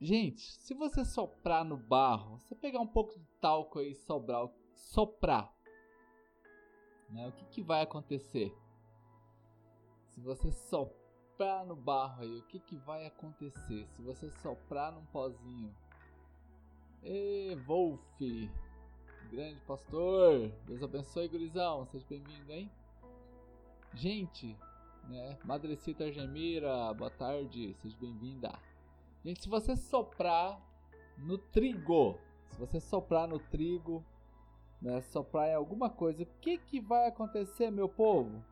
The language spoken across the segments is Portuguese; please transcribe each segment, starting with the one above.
Gente, se você soprar no barro, você pegar um pouco de talco aí e sobrar, soprar, né, o que, que vai acontecer? Se você soprar no barro aí, o que, que vai acontecer? Se você soprar num pozinho. Ê, Wolf, grande pastor, Deus abençoe, gurizão, seja bem-vindo, hein? Gente, né, Madrecita Argemira, boa tarde, seja bem-vinda. Gente, se você soprar no trigo, se você soprar no trigo, né, soprar em alguma coisa, o que que vai acontecer, meu povo?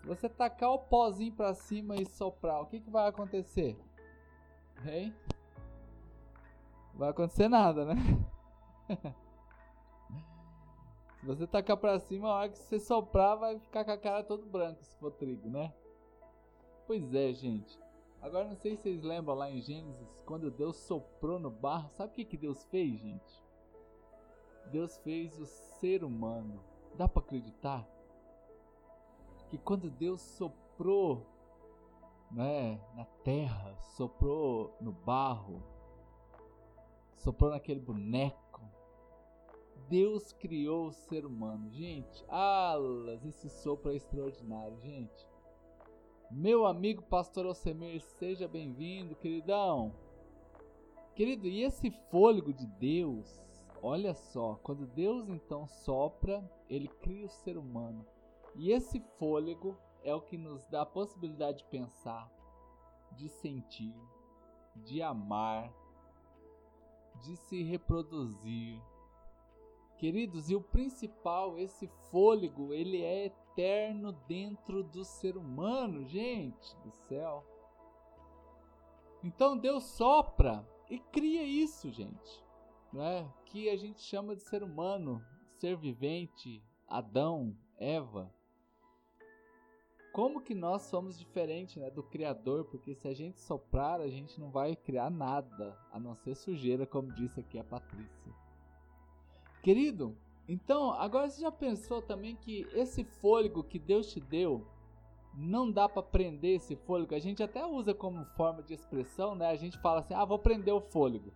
Se você tacar o pozinho para cima e soprar, o que que vai acontecer? Hein? Vai acontecer nada, né? se você tacar para cima, a hora que você soprar, vai ficar com a cara todo branca se for trigo, né? Pois é, gente. Agora não sei se vocês lembram lá em Gênesis, quando Deus soprou no barro, sabe o que, que Deus fez, gente? Deus fez o ser humano. Dá para acreditar? Que quando Deus soprou né, na terra, soprou no barro, soprou naquele boneco, Deus criou o ser humano. Gente, alas, esse sopro é extraordinário, gente. Meu amigo pastor Alcemir, seja bem-vindo, queridão. Querido, e esse fôlego de Deus, olha só, quando Deus então sopra, ele cria o ser humano. E esse fôlego é o que nos dá a possibilidade de pensar, de sentir, de amar, de se reproduzir. Queridos, e o principal, esse fôlego, ele é eterno dentro do ser humano, gente do céu. Então Deus sopra e cria isso, gente, né? Que a gente chama de ser humano, ser vivente, Adão, Eva. Como que nós somos diferentes né, do Criador? Porque se a gente soprar, a gente não vai criar nada, a não ser sujeira, como disse aqui a Patrícia. Querido, então, agora você já pensou também que esse fôlego que Deus te deu, não dá para prender esse fôlego? A gente até usa como forma de expressão, né? A gente fala assim: "Ah, vou prender o fôlego".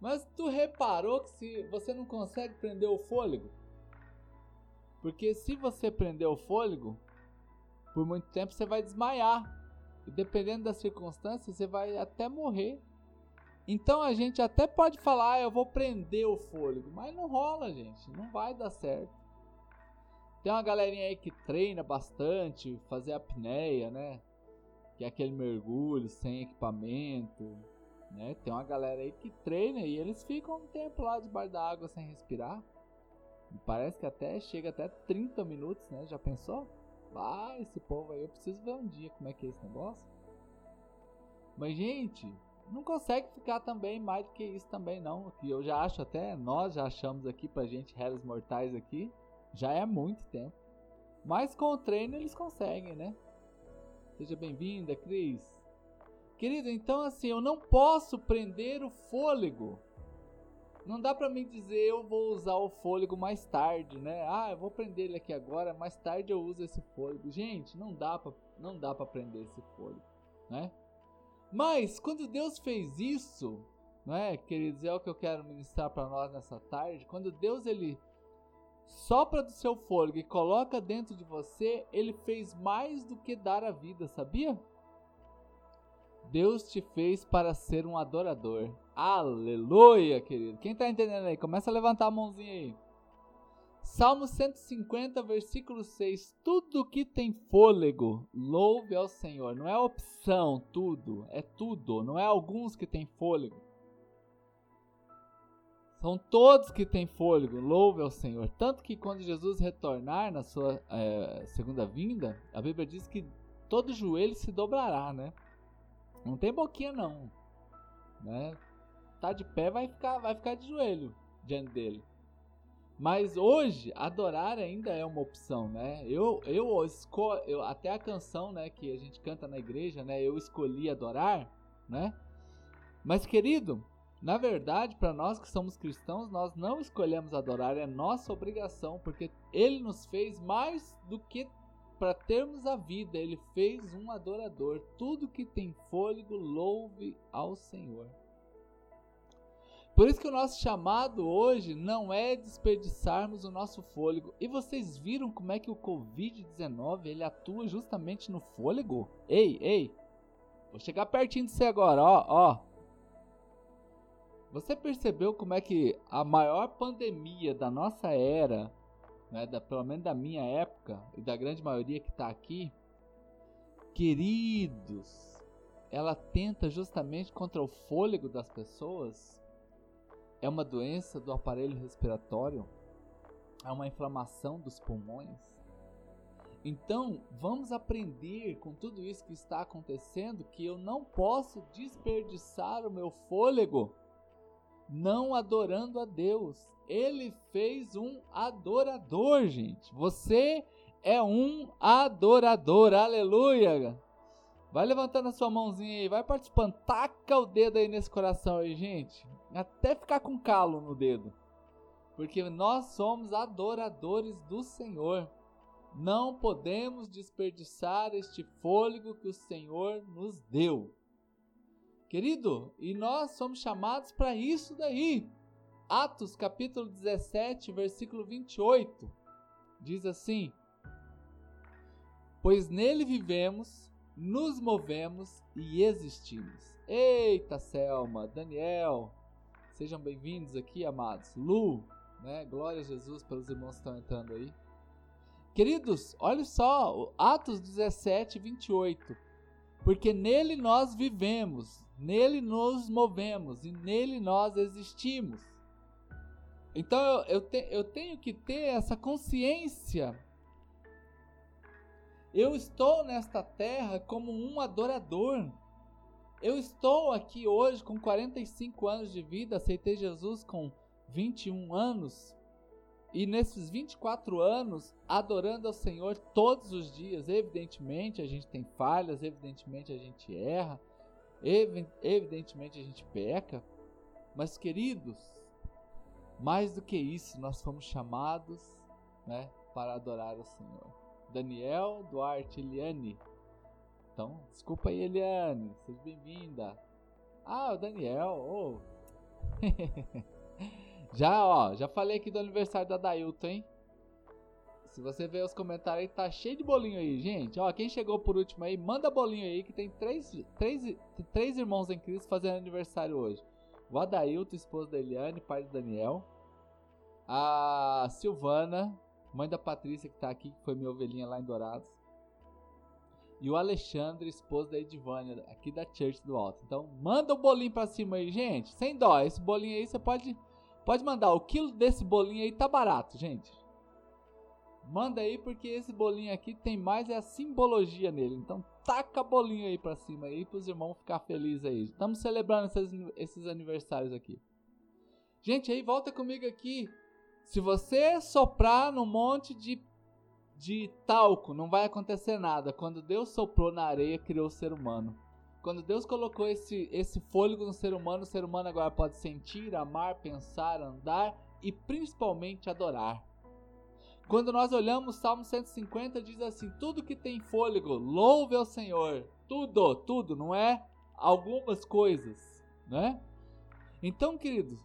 Mas tu reparou que se você não consegue prender o fôlego? Porque se você prender o fôlego, por muito tempo você vai desmaiar. E dependendo das circunstâncias, você vai até morrer. Então a gente até pode falar, ah, eu vou prender o fôlego, mas não rola, gente, não vai dar certo. Tem uma galerinha aí que treina bastante, fazer apneia, né? Que é aquele mergulho sem equipamento, né? Tem uma galera aí que treina e eles ficam um tempo lá debaixo da água sem respirar. E parece que até chega até 30 minutos, né? Já pensou? Ah, esse povo aí, eu preciso ver um dia como é que é esse negócio. Mas, gente, não consegue ficar também mais do que isso também não. Que eu já acho até, nós já achamos aqui pra gente, réis mortais aqui, já é muito tempo. Mas com o treino eles conseguem, né? Seja bem-vinda, Cris. Querido, então assim, eu não posso prender o fôlego. Não dá pra mim dizer eu vou usar o fôlego mais tarde, né? Ah, eu vou prender ele aqui agora, mais tarde eu uso esse fôlego. Gente, não dá pra, não dá pra prender esse fôlego, né? Mas quando Deus fez isso, não é, queridos, é o que eu quero ministrar para nós nessa tarde. Quando Deus ele sopra do seu fôlego e coloca dentro de você, ele fez mais do que dar a vida, sabia? Deus te fez para ser um adorador. Aleluia, querido. Quem está entendendo aí? Começa a levantar a mãozinha aí. Salmo 150, versículo 6. Tudo que tem fôlego, louve ao Senhor. Não é opção, tudo. É tudo. Não é alguns que tem fôlego. São todos que têm fôlego, louve ao Senhor. Tanto que quando Jesus retornar na sua é, segunda vinda, a Bíblia diz que todo joelho se dobrará, né? Não tem boquinha não, né? Tá de pé vai ficar, vai ficar de joelho diante dele. Mas hoje adorar ainda é uma opção, né? Eu eu escolho até a canção, né, que a gente canta na igreja, né? Eu escolhi adorar, né? Mas querido, na verdade, para nós que somos cristãos, nós não escolhemos adorar, é nossa obrigação, porque ele nos fez mais do que para termos a vida, ele fez um adorador. Tudo que tem fôlego, louve ao Senhor. Por isso que o nosso chamado hoje não é desperdiçarmos o nosso fôlego. E vocês viram como é que o COVID-19 ele atua justamente no fôlego? Ei, ei. Vou chegar pertinho de você agora, ó, ó. Você percebeu como é que a maior pandemia da nossa era, né, da, pelo menos da minha época e da grande maioria que está aqui, queridos, ela tenta justamente contra o fôlego das pessoas é uma doença do aparelho respiratório, é uma inflamação dos pulmões. Então, vamos aprender com tudo isso que está acontecendo que eu não posso desperdiçar o meu fôlego não adorando a Deus. Ele fez um adorador, gente. Você é um adorador. Aleluia! Vai levantando a sua mãozinha aí, vai participando. Taca o dedo aí nesse coração aí, gente até ficar com calo no dedo. Porque nós somos adoradores do Senhor. Não podemos desperdiçar este fôlego que o Senhor nos deu. Querido, e nós somos chamados para isso daí. Atos capítulo 17, versículo 28. Diz assim: Pois nele vivemos, nos movemos e existimos. Eita, Selma, Daniel, Sejam bem-vindos aqui, amados. Lu, né? Glória a Jesus pelos irmãos que estão entrando aí. Queridos, olha só, Atos 17, 28. Porque nele nós vivemos, nele nos movemos e nele nós existimos. Então eu, eu, te, eu tenho que ter essa consciência. Eu estou nesta terra como um adorador. Eu estou aqui hoje com 45 anos de vida, aceitei Jesus com 21 anos. E nesses 24 anos, adorando ao Senhor todos os dias. Evidentemente, a gente tem falhas, evidentemente, a gente erra, evidentemente, a gente peca. Mas, queridos, mais do que isso, nós fomos chamados né, para adorar ao Senhor. Daniel Duarte Eliane, então, desculpa aí, Eliane. Seja bem-vinda. Ah, o Daniel. Oh. já, ó, já falei aqui do aniversário da Dailton, hein? Se você ver os comentários tá cheio de bolinho aí, gente. Ó, quem chegou por último aí, manda bolinho aí, que tem três, três, três irmãos em Cristo fazendo aniversário hoje. O Adailton, esposo da Eliane, pai do Daniel. A Silvana, mãe da Patrícia, que tá aqui, que foi minha ovelhinha lá em Dourados e o Alexandre, esposo da Edvânia, aqui da Church do Alto. Então, manda o bolinho pra cima aí, gente. Sem dó. Esse bolinho aí você pode, pode mandar. O quilo desse bolinho aí tá barato, gente. Manda aí porque esse bolinho aqui tem mais é a simbologia nele. Então, taca bolinho aí pra cima aí pros irmãos ficar felizes aí. Estamos celebrando esses, esses aniversários aqui. Gente, aí volta comigo aqui. Se você soprar no monte de de talco, não vai acontecer nada. Quando Deus soprou na areia, criou o ser humano. Quando Deus colocou esse, esse fôlego no ser humano, o ser humano agora pode sentir, amar, pensar, andar e principalmente adorar. Quando nós olhamos Salmo 150, diz assim: Tudo que tem fôlego, louve ao Senhor. Tudo, tudo, não é algumas coisas, né? Então, queridos,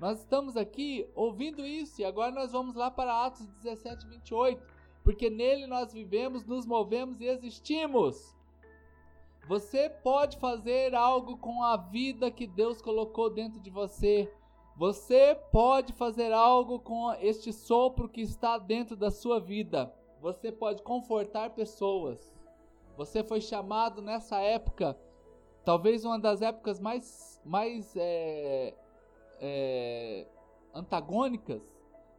nós estamos aqui ouvindo isso e agora nós vamos lá para Atos 17, 28 porque nele nós vivemos, nos movemos e existimos. Você pode fazer algo com a vida que Deus colocou dentro de você. Você pode fazer algo com este sopro que está dentro da sua vida. Você pode confortar pessoas. Você foi chamado nessa época, talvez uma das épocas mais, mais é, é, antagônicas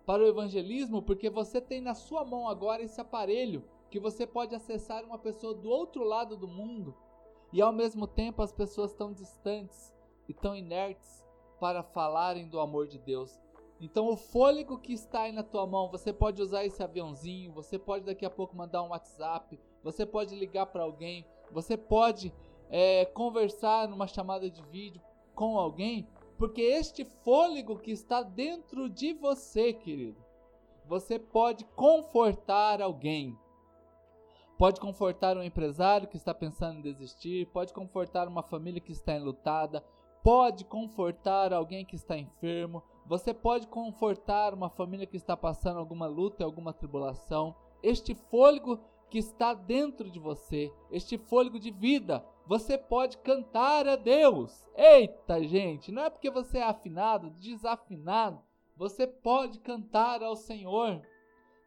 para o evangelismo, porque você tem na sua mão agora esse aparelho que você pode acessar uma pessoa do outro lado do mundo e ao mesmo tempo as pessoas estão distantes e tão inertes para falarem do amor de Deus. Então o fôlego que está aí na tua mão, você pode usar esse aviãozinho, você pode daqui a pouco mandar um WhatsApp, você pode ligar para alguém, você pode é, conversar numa chamada de vídeo com alguém porque este fôlego que está dentro de você, querido, você pode confortar alguém. pode confortar um empresário que está pensando em desistir, pode confortar uma família que está enlutada, pode confortar alguém que está enfermo, você pode confortar uma família que está passando alguma luta, alguma tribulação. Este fôlego que está dentro de você, este fôlego de vida, você pode cantar a Deus. Eita, gente, não é porque você é afinado, desafinado, você pode cantar ao Senhor.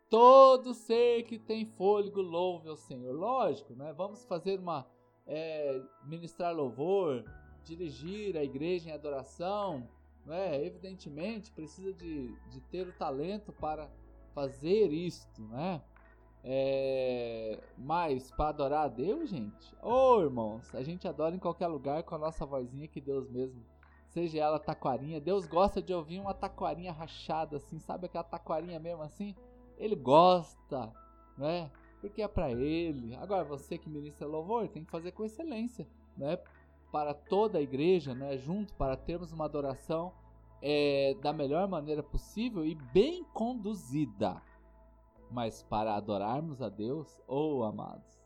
Todo ser que tem fôlego louve ao Senhor. Lógico, né? Vamos fazer uma é, ministrar louvor, dirigir a igreja em adoração, né? Evidentemente precisa de, de ter o talento para fazer isto, né? É, mas para adorar a Deus, gente, ô oh, irmãos, a gente adora em qualquer lugar com a nossa vozinha que Deus mesmo, seja ela taquarinha. Deus gosta de ouvir uma taquarinha rachada assim, sabe aquela taquarinha mesmo assim? Ele gosta, né? Porque é para ele. Agora você que ministra louvor tem que fazer com excelência, né? Para toda a igreja, né? Junto para termos uma adoração é, da melhor maneira possível e bem conduzida. Mas para adorarmos a Deus, oh amados.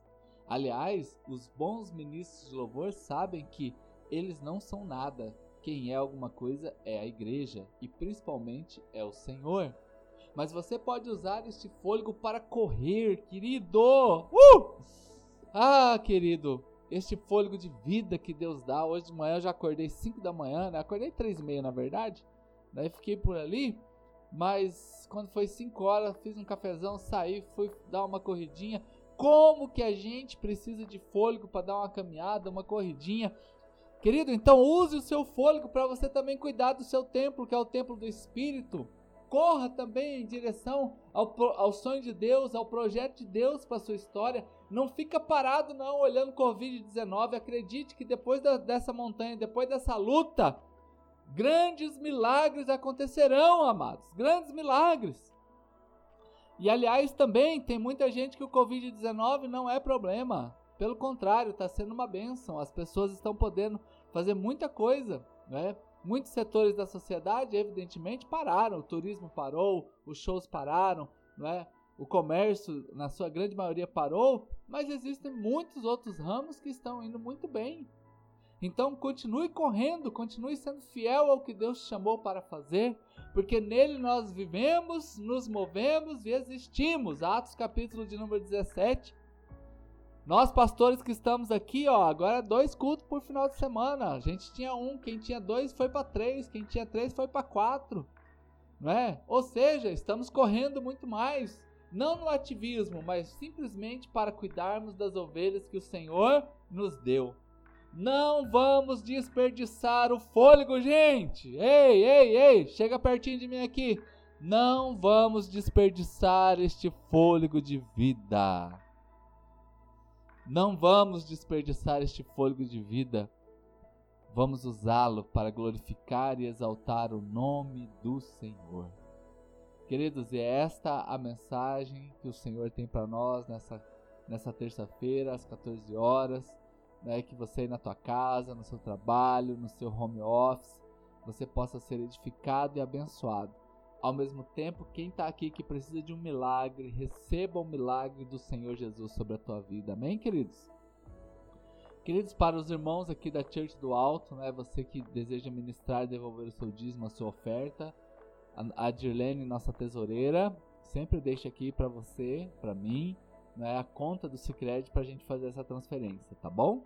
Aliás, os bons ministros de louvor sabem que eles não são nada. Quem é alguma coisa é a igreja e principalmente é o Senhor mas você pode usar este fôlego para correr, querido. Uh! Ah, querido, este fôlego de vida que Deus dá. Hoje de manhã eu já acordei 5 da manhã, né? Acordei 3 e meia, na verdade. Daí fiquei por ali, mas quando foi 5 horas, fiz um cafezão, saí, fui dar uma corridinha. Como que a gente precisa de fôlego para dar uma caminhada, uma corridinha? Querido, então use o seu fôlego para você também cuidar do seu templo, que é o templo do Espírito corra também em direção ao, ao sonho de Deus, ao projeto de Deus para sua história. Não fica parado não olhando Covid-19. Acredite que depois da, dessa montanha, depois dessa luta, grandes milagres acontecerão, amados. Grandes milagres. E aliás, também tem muita gente que o Covid-19 não é problema. Pelo contrário, está sendo uma bênção. As pessoas estão podendo fazer muita coisa, né? Muitos setores da sociedade, evidentemente, pararam. O turismo parou, os shows pararam, não é? o comércio, na sua grande maioria, parou, mas existem muitos outros ramos que estão indo muito bem. Então, continue correndo, continue sendo fiel ao que Deus te chamou para fazer, porque nele nós vivemos, nos movemos e existimos. Atos capítulo de número 17. Nós pastores que estamos aqui, ó, agora dois cultos por final de semana. A gente tinha um, quem tinha dois foi para três, quem tinha três foi para quatro, não é? Ou seja, estamos correndo muito mais, não no ativismo, mas simplesmente para cuidarmos das ovelhas que o Senhor nos deu. Não vamos desperdiçar o fôlego, gente. Ei, ei, ei, chega pertinho de mim aqui. Não vamos desperdiçar este fôlego de vida. Não vamos desperdiçar este fôlego de vida. Vamos usá-lo para glorificar e exaltar o nome do Senhor. Queridos, e é esta a mensagem que o Senhor tem para nós nessa, nessa terça-feira, às 14 horas. Né, que você aí na tua casa, no seu trabalho, no seu home office, você possa ser edificado e abençoado ao mesmo tempo, quem está aqui que precisa de um milagre, receba o milagre do Senhor Jesus sobre a tua vida. Amém, queridos? Queridos, para os irmãos aqui da Church do Alto, né, você que deseja ministrar e devolver o seu dízimo, a sua oferta, a, Dirlene, nossa tesoureira, sempre deixa aqui para você, para mim, né, a conta do Sicredi para a gente fazer essa transferência, tá bom?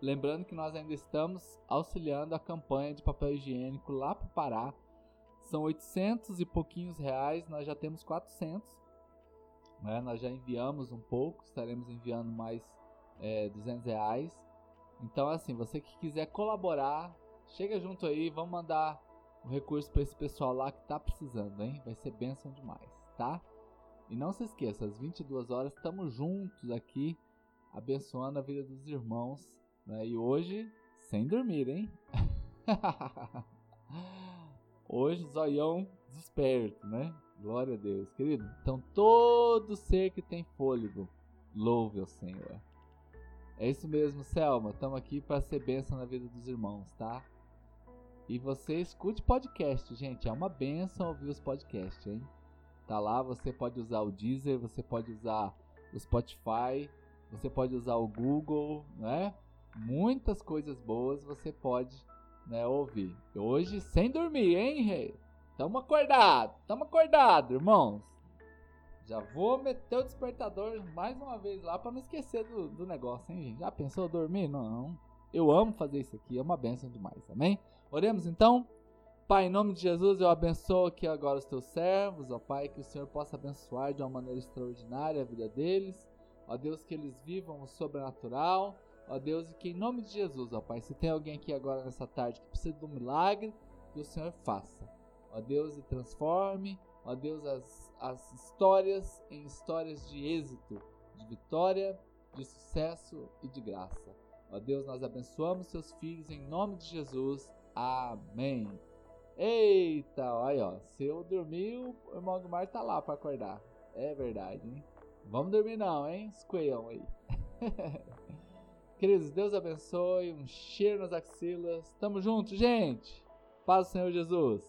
Lembrando que nós ainda estamos auxiliando a campanha de papel higiênico lá para o Pará, são 800 e pouquinhos reais, nós já temos 400. Né? Nós já enviamos um pouco, estaremos enviando mais é, 200 reais. Então, assim, você que quiser colaborar, chega junto aí, vamos mandar o um recurso para esse pessoal lá que tá precisando, hein? Vai ser bênção demais, tá? E não se esqueça, às 22 horas estamos juntos aqui, abençoando a vida dos irmãos. Né? E hoje, sem dormir, hein? Hoje, zoião desperto, né? Glória a Deus, querido. Então, todo ser que tem fôlego, louve ao Senhor. É isso mesmo, Selma. Estamos aqui para ser bênção na vida dos irmãos, tá? E você escute podcast, gente. É uma bênção ouvir os podcasts, hein? Tá lá, você pode usar o Deezer, você pode usar o Spotify, você pode usar o Google, né? Muitas coisas boas você pode né, ouvir. Hoje sem dormir, hein, rei? Tamo acordado, tamo acordado, irmãos. Já vou meter o despertador mais uma vez lá para não esquecer do, do negócio, hein, gente? Já pensou dormir? Não. Eu amo fazer isso aqui, é uma benção demais, amém? Oremos então. Pai, em nome de Jesus, eu abençoo aqui agora os teus servos, ó Pai, que o Senhor possa abençoar de uma maneira extraordinária a vida deles. Ó Deus, que eles vivam o sobrenatural. Ó Deus, e que em nome de Jesus, ó Pai, se tem alguém aqui agora nessa tarde que precisa de um milagre, que o Senhor faça. Ó Deus, e transforme, ó Deus, as, as histórias em histórias de êxito, de vitória, de sucesso e de graça. Ó Deus, nós abençoamos seus filhos em nome de Jesus. Amém. Eita, olha, ó. Se eu dormir, o irmão do mar tá lá para acordar. É verdade, hein? Vamos dormir não, hein? Escoelhão aí. Queridos, Deus abençoe. Um cheiro nas axilas. Tamo junto, gente. Paz do Senhor Jesus.